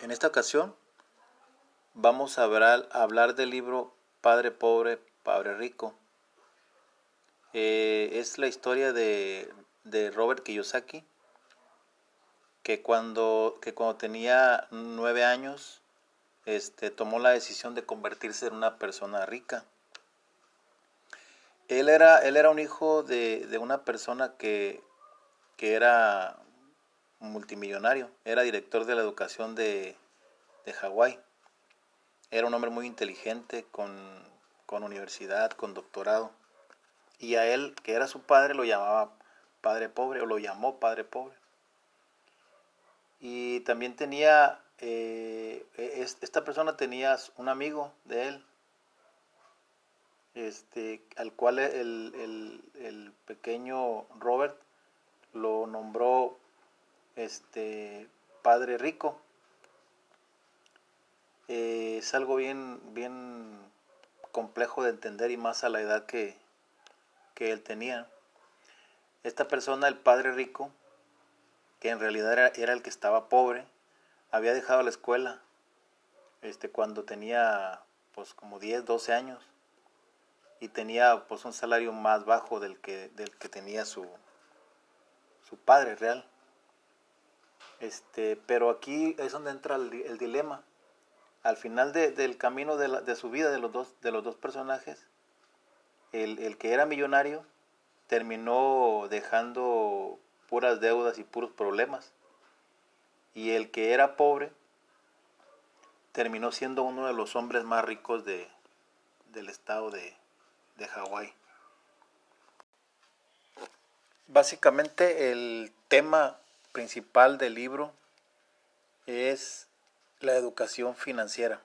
En esta ocasión vamos a hablar, hablar del libro Padre Pobre, Padre Rico. Eh, es la historia de, de, Robert Kiyosaki, que cuando, que cuando tenía nueve años este, tomó la decisión de convertirse en una persona rica. Él era, él era un hijo de, de una persona que, que era multimillonario, era director de la educación de, de Hawái. Era un hombre muy inteligente, con, con universidad, con doctorado. Y a él, que era su padre, lo llamaba padre pobre o lo llamó padre pobre. Y también tenía, eh, esta persona tenía un amigo de él, este, al cual el, el, el pequeño Robert lo nombró este, padre rico. Eh, es algo bien, bien complejo de entender y más a la edad que, que él tenía. Esta persona, el padre rico, que en realidad era, era, el que estaba pobre, había dejado la escuela este, cuando tenía pues como 10, 12 años y tenía pues un salario más bajo del que, del que tenía su, su padre real. Este, pero aquí es donde entra el, dilema. Al final del camino de, de, su vida de los dos, de los dos personajes, el, el que era millonario terminó dejando puras deudas y puros problemas. Y el que era pobre terminó siendo uno de los hombres más ricos de, del estado de, de Hawái. Básicamente el tema principal del libro es la educación financiera,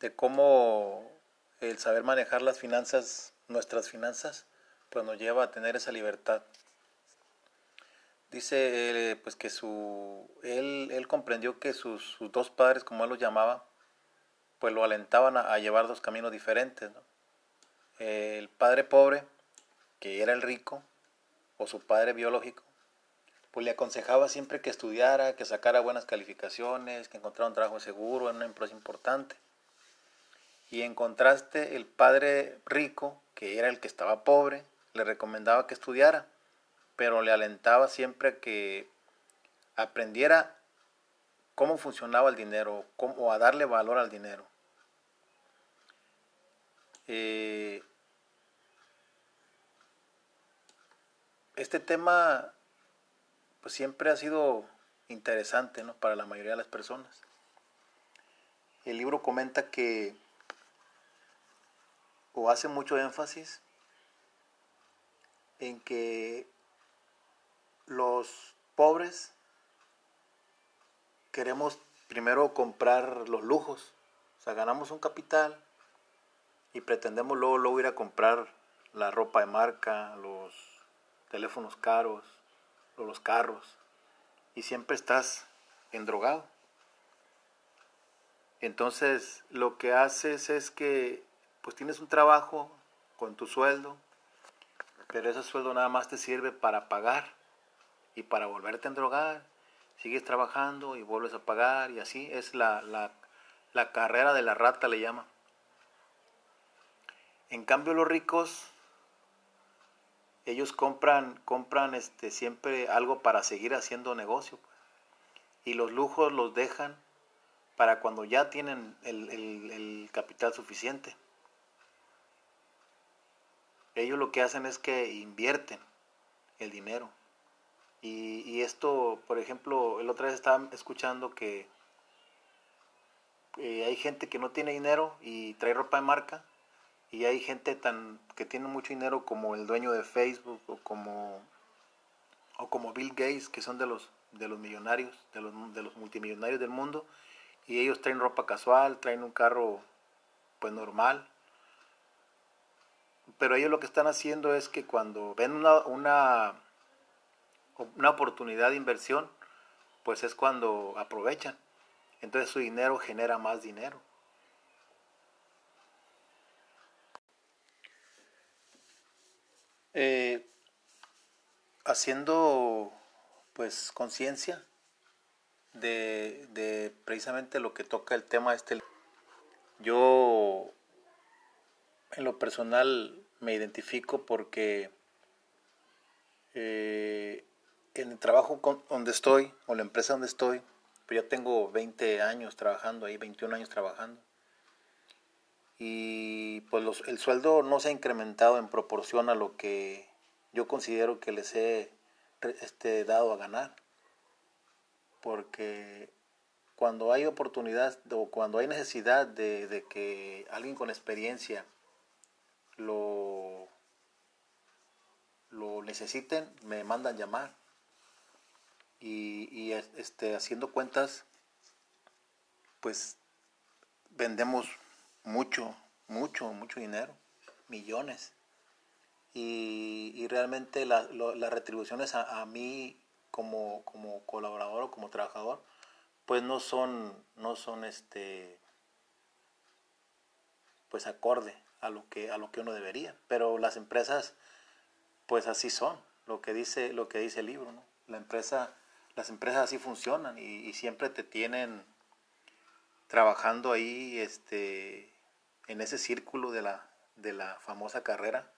de cómo el saber manejar las finanzas, nuestras finanzas, pues nos lleva a tener esa libertad. Dice eh, pues que su él, él comprendió que sus, dos padres, como él los llamaba, pues lo alentaban a, llevar dos caminos diferentes. El padre pobre, que era el rico, o su padre biológico, pues le aconsejaba siempre que estudiara, que sacara buenas calificaciones, que encontrara un trabajo seguro en una empresa importante. Y en contraste, el padre rico, que era el que estaba pobre, le recomendaba que estudiara, pero le alentaba siempre a que aprendiera cómo funcionaba el dinero, cómo, a darle valor al dinero. Eh, este tema pues siempre ha sido interesante ¿no? para la mayoría de las personas. El libro comenta que, o hace mucho énfasis, en que los pobres queremos primero comprar los lujos. O sea, ganamos un capital y pretendemos luego, luego ir a comprar la ropa de marca, los teléfonos caros, o los carros, y siempre estás endrogado. Entonces, lo que haces es que, pues tienes un trabajo con tu sueldo, pero ese sueldo nada más te sirve para pagar y para volverte a endrogar. Sigues trabajando y vuelves a pagar y así es la, la, la carrera de la rata, le llama. En cambio, los ricos ellos compran, compran este, siempre algo para seguir haciendo negocio. Y los lujos los dejan para cuando ya tienen el, capital suficiente. Ellos lo que hacen es que invierten el dinero. Y, esto, por ejemplo, el otra vez estaba escuchando que eh, hay gente que no tiene dinero y trae ropa de marca y hay gente tan que tiene mucho dinero como el dueño de Facebook o como o como Bill Gates que son de los de los millonarios de los, de los multimillonarios del mundo y ellos traen ropa casual traen un carro pues normal. Pero ellos lo que están haciendo es que cuando ven una, una, una oportunidad de inversión pues es cuando aprovechan. Entonces su dinero genera más dinero Eh, haciendo pues conciencia de, precisamente lo que toca el tema este. Yo en lo personal me identifico porque eh, en el trabajo donde estoy, o la empresa donde estoy, pues ya tengo 20 años trabajando ahí, 21 años trabajando. Y pues el sueldo no se ha incrementado en proporción a lo que yo considero que les he este, dado a ganar. Porque cuando hay oportunidad o cuando hay necesidad de, de que alguien con experiencia lo, lo necesiten, me mandan llamar. Y, y este, haciendo cuentas, pues vendemos mucho, mucho, mucho dinero, millones. Y, y realmente las retribuciones a, a, mí como, como colaborador o como trabajador, pues no son, no son este, pues acorde a lo que, a lo que uno debería. Pero las empresas, pues así son, lo que dice, lo que dice el libro, ¿no? La empresa, las empresas así funcionan y, y siempre te tienen trabajando ahí este, en ese círculo de la, de la famosa carrera,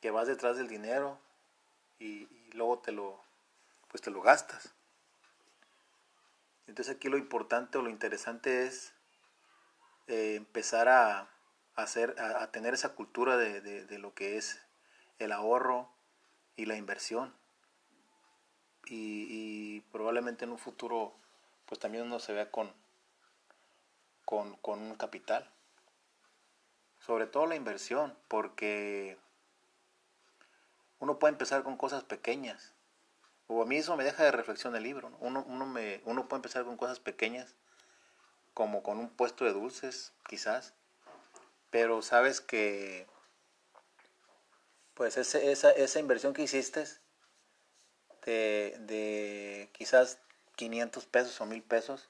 que vas detrás del dinero y, luego te lo, pues te lo gastas. Entonces aquí lo importante o lo interesante es eh, empezar a, hacer, a, tener esa cultura de, de, lo que es el ahorro y la inversión. Y, y, probablemente en un futuro pues también uno se vea con, con, con un capital. Sobre todo la inversión, porque uno puede empezar con cosas pequeñas. O a mí eso me deja de reflexión el libro. Uno, uno, me, uno puede empezar con cosas pequeñas, como con un puesto de dulces, quizás, pero sabes que pues esa, esa inversión que hiciste de, de, quizás 500 pesos o 1000 pesos,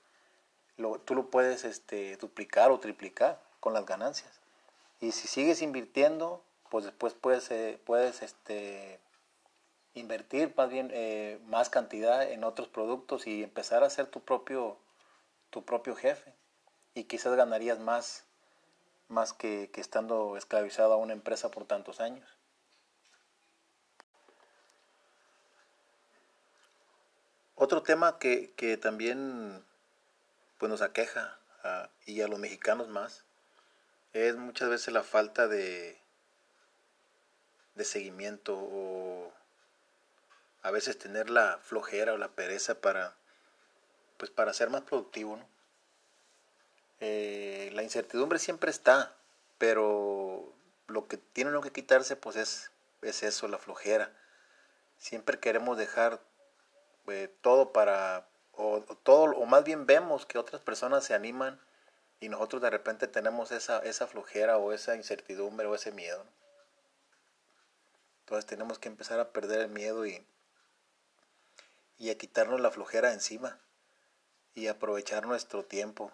lo, tú lo puedes este, duplicar o triplicar con las ganancias. Y si sigues invirtiendo, pues después puedes, eh, puedes este, invertir más bien eh, más cantidad en otros productos y empezar a ser tu propio, tu propio jefe. Y quizás ganarías más más que, estando esclavizado a una empresa por tantos años. Otro tema que, también pues, nos aqueja y a los mexicanos más es muchas veces la falta de, de seguimiento o a veces tener la flojera o la pereza para pues para ser más productivo. Eh, la incertidumbre siempre está, pero lo que tiene que quitarse pues es, es eso, la flojera. Siempre queremos dejar eh, todo para, o, todo, o más bien vemos que otras personas se animan y nosotros de repente tenemos esa, esa flojera o esa incertidumbre o ese miedo. Entonces tenemos que empezar a perder el miedo y, y a quitarnos la flojera encima y aprovechar nuestro tiempo.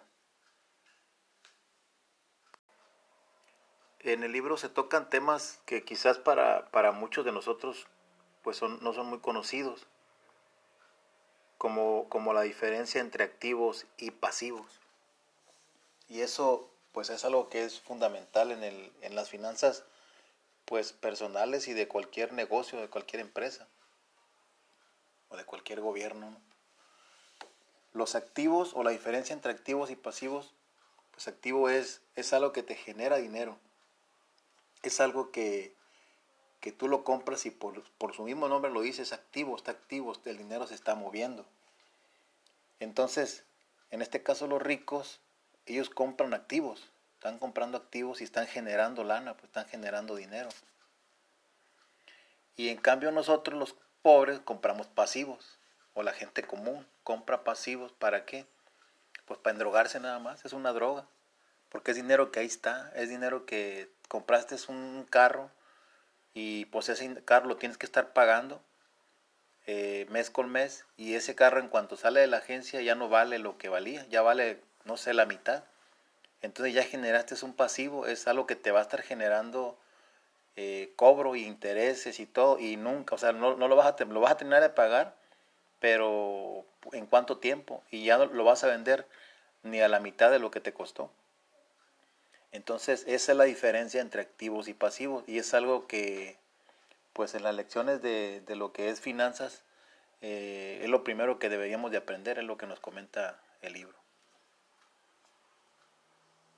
En el libro se tocan temas que quizás para, para muchos de nosotros pues son, no son muy conocidos, como, como la diferencia entre activos y pasivos. Y eso pues es algo que es fundamental en, el, en las finanzas pues personales y de cualquier negocio, de cualquier empresa o de cualquier gobierno. Los activos o la diferencia entre activos y pasivos, pues activo es, es algo que te genera dinero es algo que, tú lo compras y por, su mismo nombre lo dices activo, está activo, el dinero se está moviendo. Entonces, en este caso los ricos, ellos compran activos, están comprando activos y están generando lana, pues están generando dinero. Y en cambio nosotros los pobres compramos pasivos, o la gente común compra pasivos, ¿para qué? Pues para endrogarse nada más, es una droga, porque es dinero que ahí está, es dinero que compraste un carro y pues ese carro lo tienes que estar pagando eh, mes con mes y ese carro en cuanto sale de la agencia ya no vale lo que valía, ya vale, no sé, la mitad. Entonces ya generaste un pasivo, es algo que te va a estar generando eh, cobro y intereses y todo y nunca, o sea, no, no lo, vas a, lo vas a tener de pagar, pero en cuánto tiempo y ya lo vas a vender ni a la mitad de lo que te costó. Entonces, esa es la diferencia entre activos y pasivos y es algo que, pues en las lecciones de, lo que es finanzas, eh, es lo primero que deberíamos de aprender, es lo que nos comenta el libro.